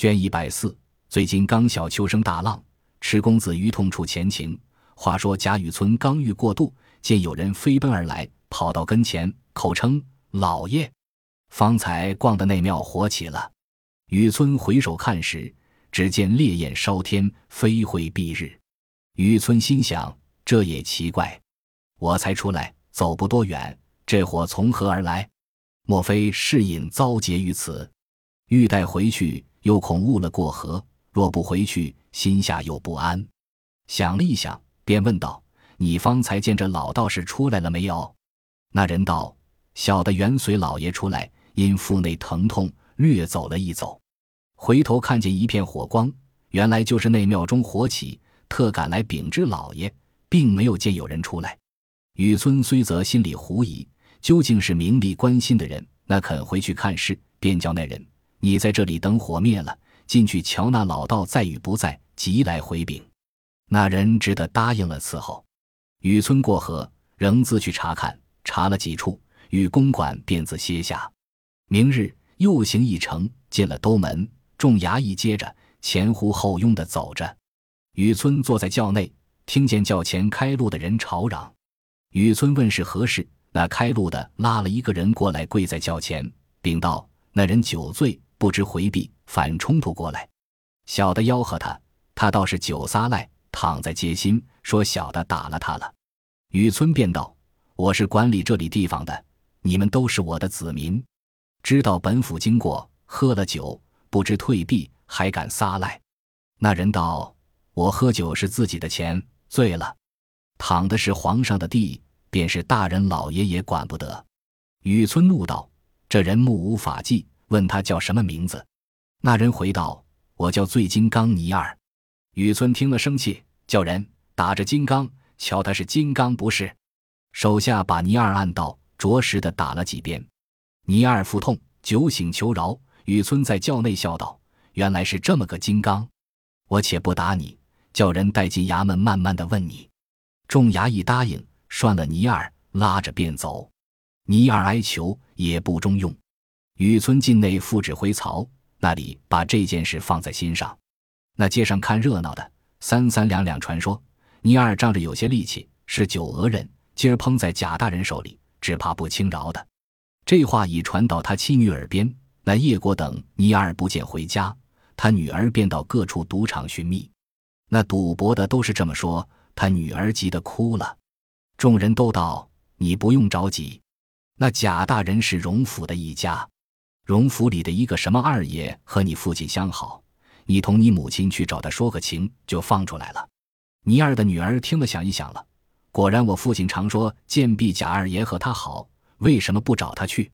卷一百四。最近刚晓秋生大浪，池公子于痛处前情。话说贾雨村刚欲过渡，见有人飞奔而来，跑到跟前，口称老爷。方才逛的那庙火起了。雨村回首看时，只见烈焰烧天，飞灰蔽日。雨村心想：这也奇怪，我才出来走不多远，这火从何而来？莫非是引遭劫于此？欲待回去，又恐误了过河。若不回去，心下又不安。想了一想，便问道：“你方才见这老道士出来了没有？”那人道：“小的原随老爷出来，因腹内疼痛，略走了一走，回头看见一片火光，原来就是那庙中火起，特赶来禀知老爷，并没有见有人出来。”雨村虽则心里狐疑，究竟是名利关心的人，那肯回去看事，便叫那人：“你在这里等火灭了。”进去瞧那老道在与不在，即来回禀。那人只得答应了伺候。雨村过河，仍自去查看，查了几处，与公馆便自歇下。明日又行一程，进了兜门，众衙役接着前呼后拥的走着。雨村坐在轿内，听见轿前开路的人吵嚷。雨村问是何事，那开路的拉了一个人过来，跪在轿前，禀道：那人酒醉，不知回避。反冲突过来，小的吆喝他，他倒是酒撒赖，躺在街心，说小的打了他了。雨村便道：“我是管理这里地方的，你们都是我的子民，知道本府经过，喝了酒不知退避，还敢撒赖。”那人道：“我喝酒是自己的钱，醉了，躺的是皇上的地，便是大人老爷也管不得。”雨村怒道：“这人目无法纪，问他叫什么名字？”那人回道：“我叫醉金刚尼二。”雨村听了生气，叫人打着金刚，瞧他是金刚不是。手下把尼二按倒，着实的打了几鞭。尼二腹痛，酒醒求饶。雨村在轿内笑道：“原来是这么个金刚，我且不打你，叫人带进衙门，慢慢的问你。”众衙役答应，拴了尼二，拉着便走。尼二哀求也不中用。雨村进内复指挥曹。那里把这件事放在心上，那街上看热闹的三三两两传说，倪二仗着有些力气，是九俄人，今儿碰在贾大人手里，只怕不轻饶的。这话已传到他妻女耳边。那叶国等倪二不见回家，他女儿便到各处赌场寻觅。那赌博的都是这么说，他女儿急得哭了。众人都道：“你不用着急，那贾大人是荣府的一家。”荣府里的一个什么二爷和你父亲相好，你同你母亲去找他说个情，就放出来了。倪二的女儿听了想一想了，果然我父亲常说贱婢贾二爷和他好，为什么不找他去？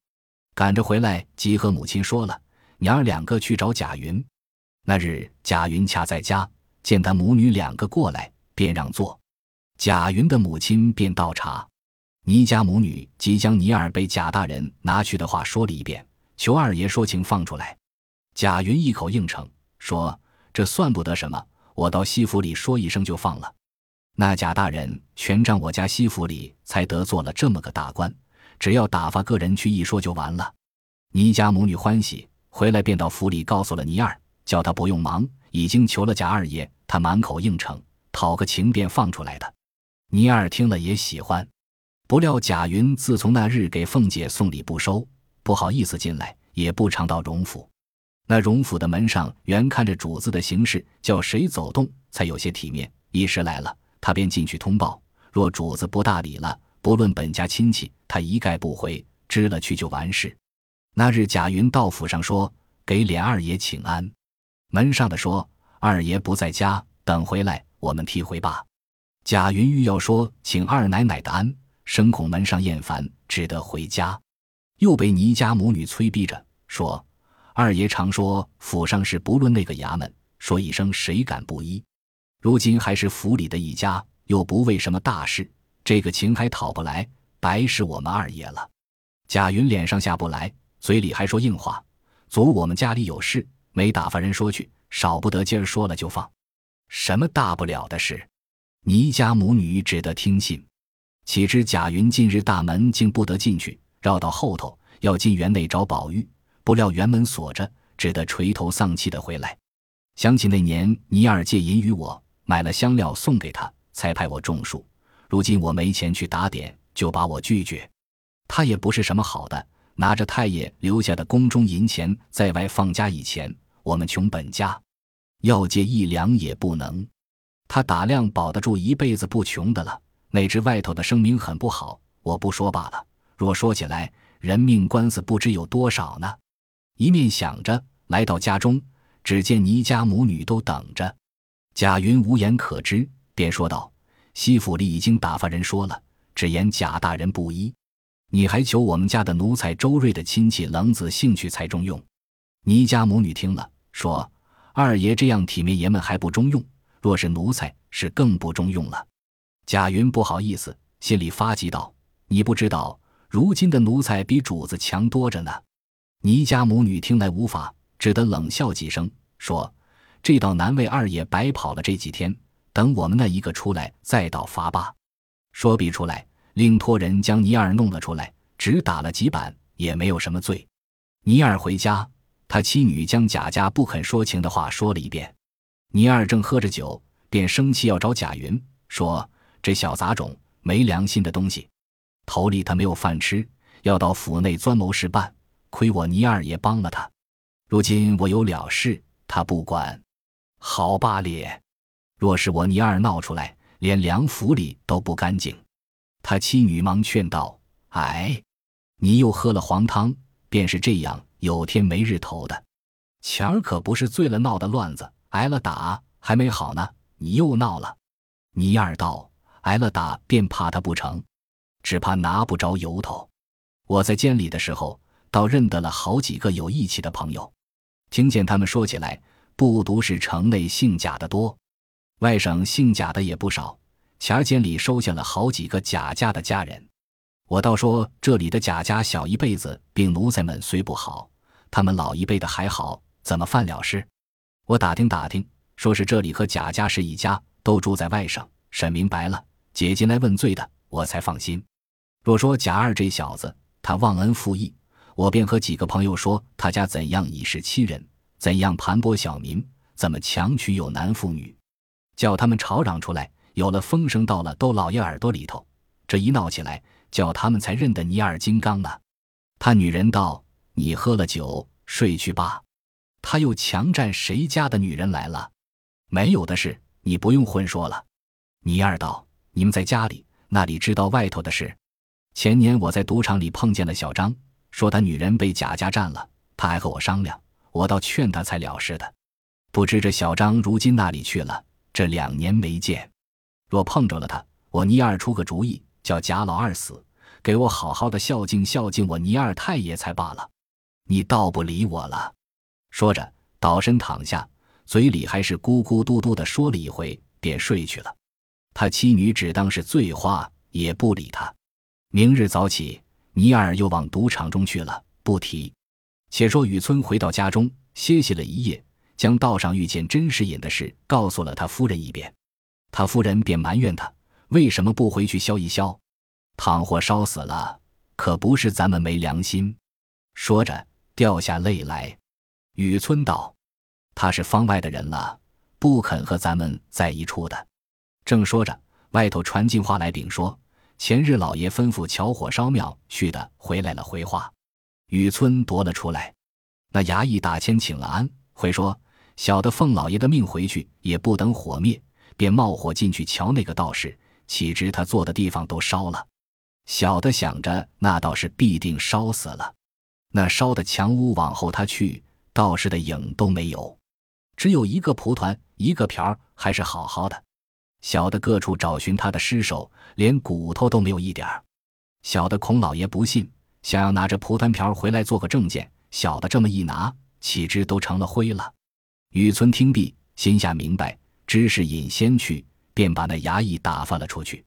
赶着回来即和母亲说了，娘儿两个去找贾云。那日贾云恰在家，见他母女两个过来，便让座。贾云的母亲便倒茶，倪家母女即将倪二被贾大人拿去的话说了一遍。求二爷说情放出来，贾云一口应承，说：“这算不得什么，我到西府里说一声就放了。”那贾大人全仗我家西府里才得做了这么个大官，只要打发个人去一说就完了。倪家母女欢喜，回来便到府里告诉了倪二，叫他不用忙，已经求了贾二爷，他满口应承，讨个情便放出来的。倪二听了也喜欢，不料贾云自从那日给凤姐送礼不收。不好意思进来，也不常到荣府。那荣府的门上原看着主子的行事，叫谁走动才有些体面。一时来了，他便进去通报。若主子不大理了，不论本家亲戚，他一概不回，知了去就完事。那日贾云到府上说给琏二爷请安，门上的说二爷不在家，等回来我们替回吧。贾云欲要说请二奶奶的安，生恐门上厌烦，只得回家。又被倪家母女催逼着说：“二爷常说府上事不论那个衙门，说一声谁敢不依？如今还是府里的一家，又不为什么大事，这个情还讨不来，白是我们二爷了。”贾云脸上下不来，嘴里还说硬话：“昨我们家里有事，没打发人说去，少不得今儿说了就放。什么大不了的事？”倪家母女只得听信。岂知贾云近日大门竟不得进去。绕到后头，要进园内找宝玉，不料园门锁着，只得垂头丧气的回来。想起那年尼尔借银于我，买了香料送给他，才派我种树。如今我没钱去打点，就把我拒绝。他也不是什么好的，拿着太爷留下的宫中银钱在外放家以前，我们穷本家，要借一两也不能。他打量保得住一辈子不穷的了，哪知外头的声名很不好。我不说罢了，若说起来，人命官司不知有多少呢。一面想着，来到家中，只见倪家母女都等着。贾云无言可知，便说道：“西府里已经打发人说了，只言贾大人不依。你还求我们家的奴才周瑞的亲戚冷子兴趣才中用。”倪家母女听了，说：“二爷这样体面爷们还不中用，若是奴才，是更不中用了。”贾云不好意思，心里发急道：“你不知道，如今的奴才比主子强多着呢。”倪家母女听来无法，只得冷笑几声，说：“这倒难为二爷白跑了这几天，等我们那一个出来，再到罚吧。”说毕出来，另托人将倪二弄了出来，只打了几板，也没有什么罪。倪二回家，他妻女将贾家不肯说情的话说了一遍。倪二正喝着酒，便生气要找贾云，说：“这小杂种，没良心的东西，头里他没有饭吃，要到府内钻谋事办。”亏我倪二爷帮了他，如今我有了事，他不管，好罢咧。若是我倪二闹出来，连梁府里都不干净。他妻女忙劝道：“哎，你又喝了黄汤，便是这样，有天没日头的。前儿可不是醉了闹的乱子，挨了打还没好呢，你又闹了。”倪二道：“挨了打便怕他不成，只怕拿不着由头。我在监里的时候。”倒认得了好几个有义气的朋友，听见他们说起来，不独是城内姓贾的多，外省姓贾的也不少。前儿监里收下了好几个贾家的家人，我倒说这里的贾家小一辈子病奴才们虽不好，他们老一辈的还好，怎么犯了事？我打听打听，说是这里和贾家是一家，都住在外省。审明白了，解进来问罪的，我才放心。若说贾二这小子，他忘恩负义。我便和几个朋友说，他家怎样以势欺人，怎样盘剥小民，怎么强娶有男妇女，叫他们吵嚷出来。有了风声到了窦老爷耳朵里头，这一闹起来，叫他们才认得尼尔金刚呢。他女人道：“你喝了酒，睡去吧。”他又强占谁家的女人来了？没有的事，你不用混说了。尼二道：“你们在家里那里知道外头的事？前年我在赌场里碰见了小张。”说他女人被贾家占了，他还和我商量，我倒劝他才了事的。不知这小张如今哪里去了？这两年没见，若碰着了他，我倪二出个主意，叫贾老二死，给我好好的孝敬孝敬我倪二太爷才罢了。你倒不理我了。说着，倒身躺下，嘴里还是咕咕嘟嘟的说了一回，便睡去了。他妻女只当是醉话，也不理他。明日早起。尼尔又往赌场中去了，不提。且说雨村回到家中，歇息了一夜，将道上遇见甄士隐的事告诉了他夫人一遍。他夫人便埋怨他为什么不回去消一消，倘或烧死了，可不是咱们没良心。说着掉下泪来。雨村道：“他是方外的人了，不肯和咱们在一处的。”正说着，外头传进话来禀说。前日老爷吩咐巧火烧庙去的回来了，回话，雨村夺了出来。那衙役打签请了安，回说小的奉老爷的命回去，也不等火灭，便冒火进去瞧那个道士，岂知他坐的地方都烧了。小的想着那道士必定烧死了。那烧的墙屋往后他去，道士的影都没有，只有一个蒲团，一个瓢儿，还是好好的。小的各处找寻他的尸首，连骨头都没有一点儿。小的孔老爷不信，想要拿着蒲团瓢回来做个证件。小的这么一拿，岂知都成了灰了。雨村听毕，心下明白，知是隐仙去，便把那衙役打发了出去。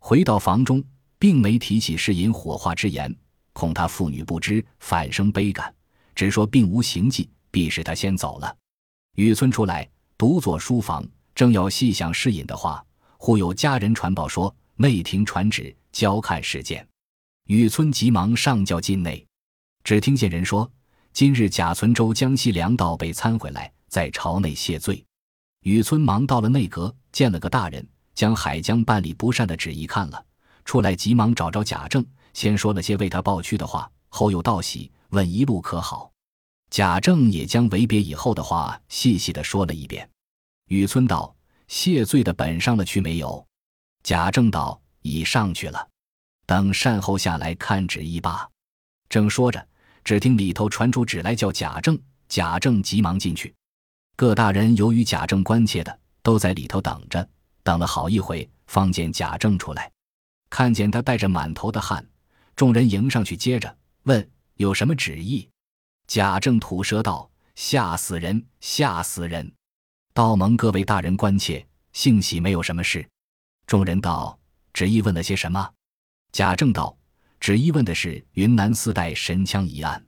回到房中，并没提起是隐火化之言，恐他妇女不知，反生悲感，只说并无行迹，必是他先走了。雨村出来，独坐书房。正要细想侍隐的话，忽有家人传报说内廷传旨交看事件。雨村急忙上轿进内，只听见人说：“今日贾存周江西粮道被参回来，在朝内谢罪。雨村忙到了内阁，见了个大人，将海江办理不善的旨意看了，出来急忙找着贾政，先说了些为他抱屈的话，后又道喜，问一路可好。贾政也将为别以后的话细细的说了一遍。雨村道：“谢罪的本上了去没有？”贾政道：“已上去了，等善后下来看旨意吧。”正说着。只听里头传出旨来，叫贾政。贾政急忙进去。各大人由于贾政关切的，都在里头等着。等了好一回，方见贾政出来，看见他带着满头的汗，众人迎上去，接着问有什么旨意。贾政吐舌道：“吓死人，吓死人！道蒙各位大人关切，幸喜没有什么事。”众人道：“旨意问了些什么？”贾政道。旨意问的是云南四代神枪一案，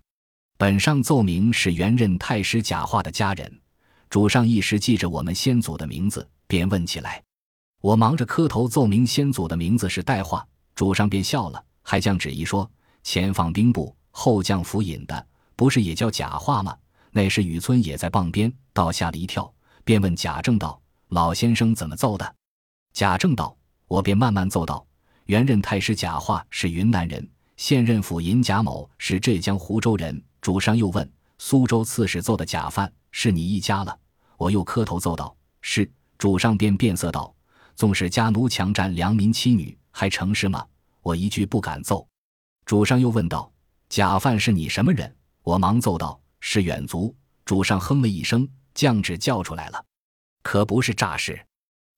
本上奏明是原任太师贾化的家人，主上一时记着我们先祖的名字，便问起来。我忙着磕头奏明先祖的名字是代化，主上便笑了，还将旨意说前放兵部，后降府尹的，不是也叫贾化吗？那时雨村也在傍边，倒吓了一跳，便问贾政道：“老先生怎么奏的？”贾政道：“我便慢慢奏道。”原任太师贾化是云南人，现任府尹贾某是浙江湖州人。主上又问苏州刺史奏的假犯是你一家了，我又磕头奏道是。主上便变色道：纵使家奴强占良民妻女，还成事吗？我一句不敢奏。主上又问道：假犯是你什么人？我忙奏道：是远族。主上哼了一声，降旨叫出来了，可不是诈事。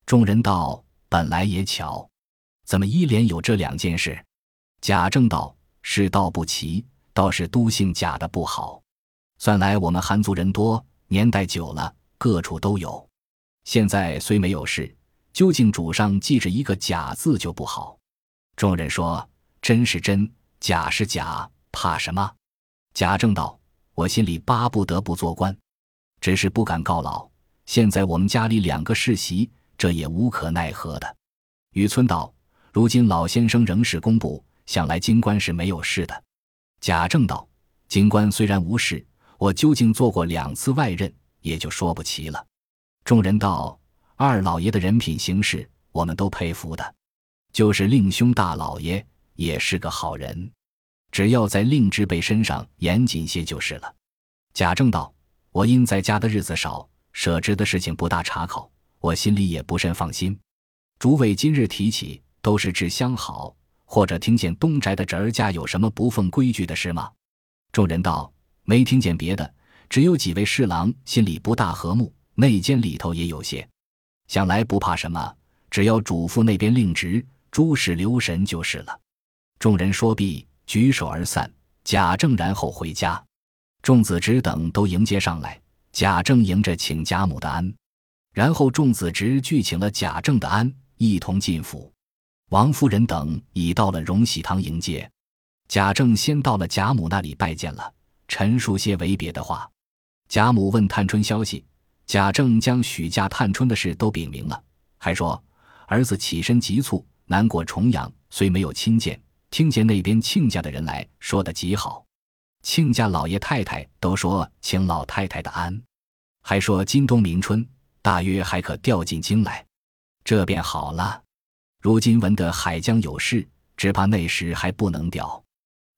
众人道：本来也巧。怎么一连有这两件事？贾政道：“世道不齐，倒是都姓贾的不好。算来我们汉族人多，年代久了，各处都有。现在虽没有事，究竟主上记着一个贾字就不好。”众人说：“真是真，假是假，怕什么？”贾政道：“我心里巴不得不做官，只是不敢告老。现在我们家里两个世袭，这也无可奈何的。”雨村道。如今老先生仍是工部，想来京官是没有事的。贾政道：“京官虽然无事，我究竟做过两次外任，也就说不齐了。”众人道：“二老爷的人品行事，我们都佩服的。就是令兄大老爷也是个好人，只要在令之辈身上严谨些就是了。”贾政道：“我因在家的日子少，舍职的事情不大查考，我心里也不甚放心。诸位今日提起。”都是治相好，或者听见东宅的侄儿家有什么不奉规矩的事吗？众人道：“没听见别的，只有几位侍郎心里不大和睦，内间里头也有些。想来不怕什么，只要主父那边令旨，诸事留神就是了。”众人说毕，举手而散。贾政然后回家，众子侄等都迎接上来。贾政迎着请贾母的安，然后众子侄俱请了贾政的安，一同进府。王夫人等已到了荣禧堂迎接，贾政先到了贾母那里拜见了，陈述些为别的话。贾母问探春消息，贾政将许嫁探春的事都禀明了，还说儿子起身急促，难过重阳，虽没有亲见，听见那边亲家的人来说的极好，亲家老爷太太都说请老太太的安，还说今冬明春大约还可调进京来，这便好了。如今闻得海江有事，只怕那时还不能调。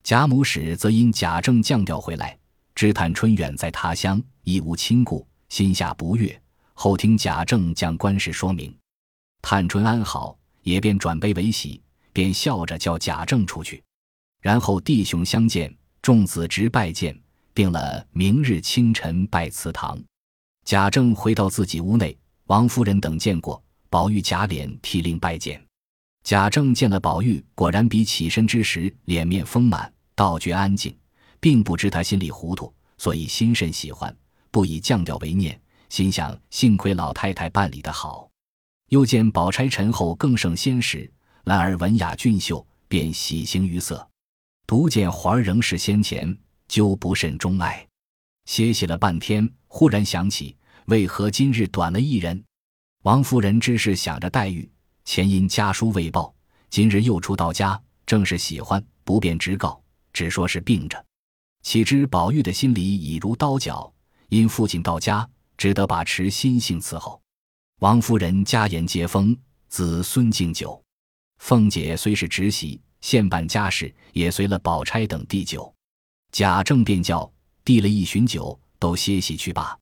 贾母使则因贾政降调回来，知探春远在他乡，亦无亲故，心下不悦。后听贾政将官事说明，探春安好，也便转悲为喜，便笑着叫贾政出去。然后弟兄相见，众子侄拜见，定了明日清晨拜祠堂。贾政回到自己屋内，王夫人等见过，宝玉贾琏替令拜见。贾政见了宝玉，果然比起身之时脸面丰满，倒觉安静，并不知他心里糊涂，所以心甚喜欢，不以降调为念，心想幸亏老太太办理的好。又见宝钗陈后更胜先时，兰儿文雅俊秀，便喜形于色；独见环儿仍是先前，就不甚钟爱。歇息了半天，忽然想起，为何今日短了一人？王夫人知是想着黛玉。前因家书未报，今日又出到家，正是喜欢，不便直告，只说是病着。岂知宝玉的心里已如刀绞，因父亲到家，只得把持心性伺候。王夫人家言接风，子孙敬酒。凤姐虽是侄媳，现办家事，也随了宝钗等递酒。贾政便叫递了一巡酒，都歇息去罢，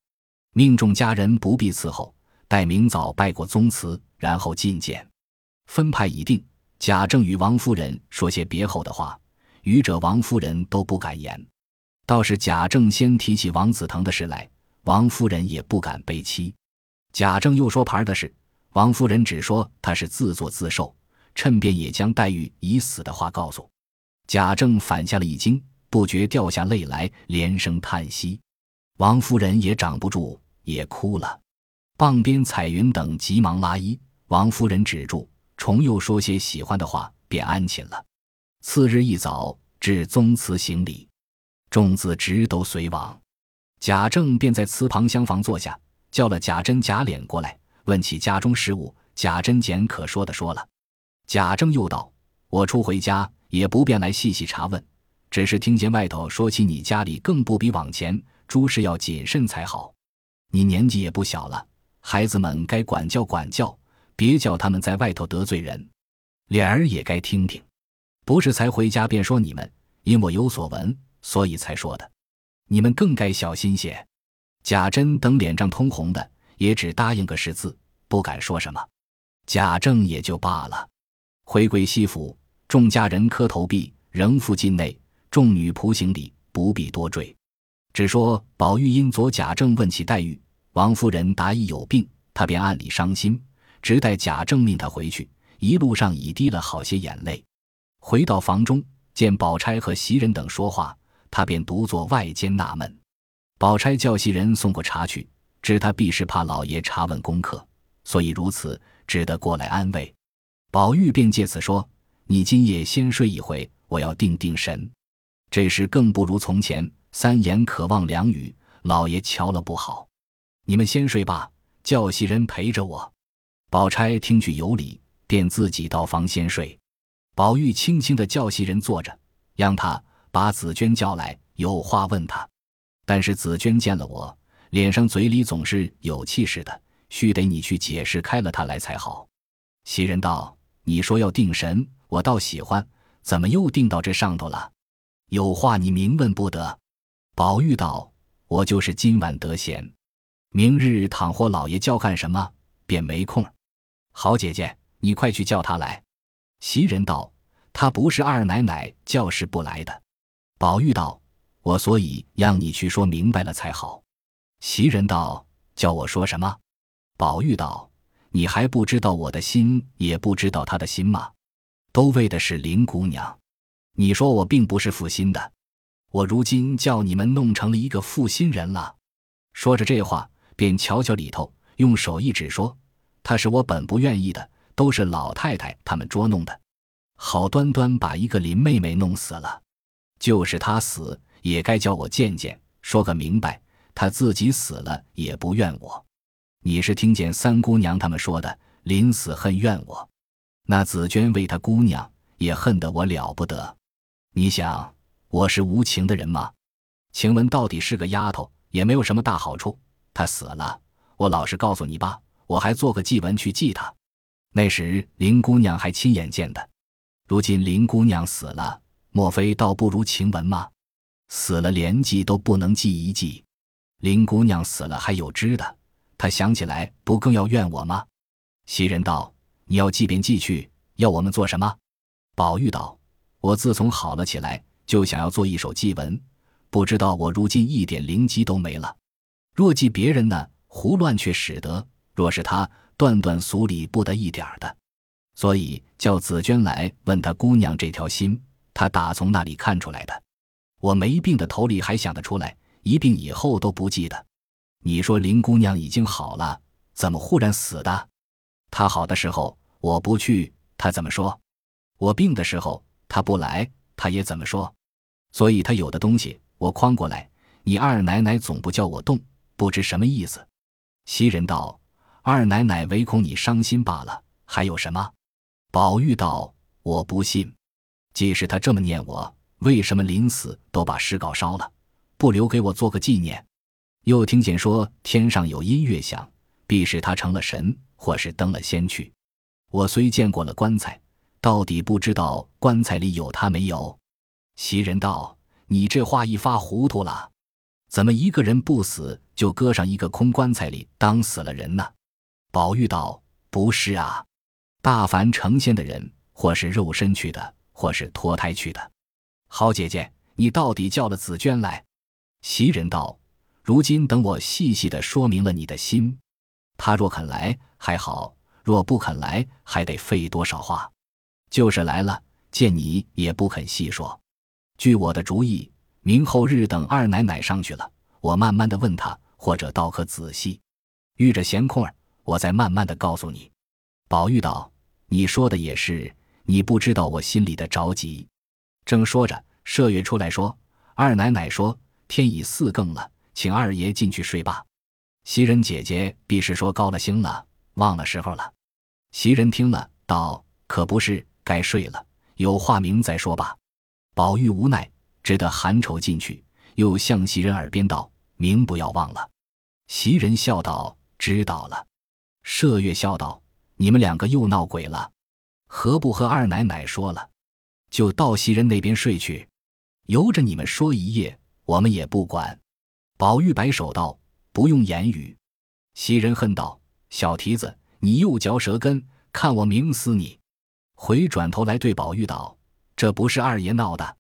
命众家人不必伺候，待明早拜过宗祠，然后觐见。分派已定，贾政与王夫人说些别后的话，愚者王夫人都不敢言。倒是贾政先提起王子腾的事来，王夫人也不敢背欺。贾政又说牌的事，王夫人只说他是自作自受，趁便也将黛玉已死的话告诉贾政，反下了一惊，不觉掉下泪来，连声叹息。王夫人也掌不住，也哭了。傍边彩云等急忙拉衣，王夫人止住，重又说些喜欢的话，便安寝了。次日一早至宗祠行礼。众子侄都随往，贾政便在祠旁厢房坐下，叫了贾珍、贾琏过来，问起家中事务。贾珍简可说的说了。贾政又道：“我初回家，也不便来细细查问，只是听见外头说起你家里更不比往前，诸事要谨慎才好。你年纪也不小了，孩子们该管教管教，别叫他们在外头得罪人。脸儿也该听听，不是才回家便说你们，因我有所闻。”所以才说的，你们更该小心些。贾珍等脸涨通红的，也只答应个是字，不敢说什么。贾政也就罢了。回归西府，众家人磕头毕，仍复进内。众女仆行礼，不必多赘。只说宝玉因昨贾政问起黛玉，王夫人答亦有病，他便暗里伤心，直待贾政命他回去，一路上已滴了好些眼泪。回到房中，见宝钗和袭人等说话。他便独坐外间纳闷，宝钗叫袭人送过茶去，知他必是怕老爷查问功课，所以如此，只得过来安慰。宝玉便借此说：“你今夜先睡一回，我要定定神。这时更不如从前，三言可望两语，老爷瞧了不好。你们先睡吧，叫袭人陪着我。”宝钗听去有理，便自己到房先睡。宝玉轻轻的叫袭人坐着，让他。把紫娟叫来，有话问他。但是紫娟见了我，脸上嘴里总是有气似的，须得你去解释开了他来才好。袭人道：“你说要定神，我倒喜欢，怎么又定到这上头了？有话你明问不得。”宝玉道：“我就是今晚得闲，明日倘或老爷叫干什么，便没空。好姐姐，你快去叫他来。”袭人道：“他不是二奶奶叫是不来的。”宝玉道：“我所以让你去说明白了才好。”袭人道：“叫我说什么？”宝玉道：“你还不知道我的心，也不知道他的心吗？都为的是林姑娘。你说我并不是负心的，我如今叫你们弄成了一个负心人了。”说着这话，便瞧瞧里头，用手一指说：“他是我本不愿意的，都是老太太他们捉弄的，好端端把一个林妹妹弄死了。”就是他死也该叫我见见，说个明白。他自己死了也不怨我。你是听见三姑娘他们说的，临死恨怨我。那紫娟为他姑娘也恨得我了不得。你想我是无情的人吗？晴雯到底是个丫头，也没有什么大好处。她死了，我老实告诉你吧，我还做个祭文去祭她。那时林姑娘还亲眼见的，如今林姑娘死了。莫非倒不如晴雯吗？死了连祭都不能祭一祭。林姑娘死了还有知的，他想起来不更要怨我吗？袭人道：“你要记便记去，要我们做什么？”宝玉道：“我自从好了起来，就想要做一首祭文，不知道我如今一点灵机都没了。若记别人呢，胡乱却使得；若是他，断断俗理不得一点儿的。所以叫紫娟来问他姑娘这条心。”他打从那里看出来的，我没病的头里还想得出来，一病以后都不记得。你说林姑娘已经好了，怎么忽然死的？她好的时候我不去，她怎么说？我病的时候她不来，她也怎么说？所以她有的东西我诓过来，你二奶奶总不叫我动，不知什么意思。袭人道：“二奶奶唯恐你伤心罢了，还有什么？”宝玉道：“我不信。”即使她这么念我，为什么临死都把诗稿烧了，不留给我做个纪念？又听见说天上有音乐响，必是他成了神，或是登了仙去。我虽见过了棺材，到底不知道棺材里有他没有。袭人道：“你这话一发糊涂了，怎么一个人不死就搁上一个空棺材里当死了人呢？”宝玉道：“不是啊，大凡成仙的人，或是肉身去的，或是脱胎去的。好姐姐，你到底叫了紫娟来？”袭人道。如今等我细细的说明了你的心，他若肯来还好，若不肯来，还得费多少话。就是来了，见你也不肯细说。据我的主意，明后日等二奶奶上去了，我慢慢的问他，或者倒可仔细。遇着闲空儿，我再慢慢的告诉你。宝玉道：“你说的也是，你不知道我心里的着急。”正说着，麝月出来说：“二奶奶说天已四更了。”请二爷进去睡吧。袭人姐姐必是说高了兴了，忘了时候了。袭人听了，道：“可不是，该睡了，有话明再说吧。”宝玉无奈，只得含愁进去，又向袭人耳边道：“明不要忘了。”袭人笑道：“知道了。”麝月笑道：“你们两个又闹鬼了，何不和二奶奶说了，就到袭人那边睡去，由着你们说一夜，我们也不管。”宝玉摆手道：“不用言语。”袭人恨道：“小蹄子，你又嚼舌根，看我明死你！”回转头来对宝玉道：“这不是二爷闹的，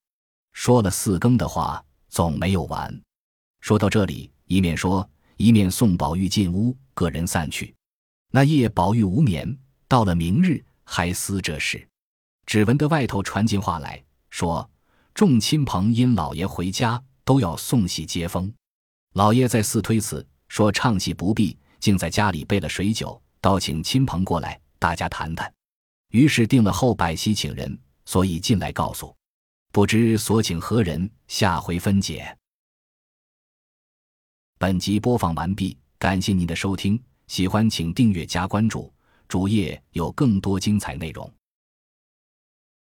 说了四更的话，总没有完。”说到这里，一面说，一面送宝玉进屋，各人散去。那夜宝玉无眠，到了明日还思这事，只闻得外头传进话来说，众亲朋因老爷回家，都要送喜接风。老爷在寺推辞，说唱戏不必，竟在家里备了水酒，倒请亲朋过来，大家谈谈。于是定了后百席请人，所以进来告诉。不知所请何人，下回分解。本集播放完毕，感谢您的收听，喜欢请订阅加关注，主页有更多精彩内容。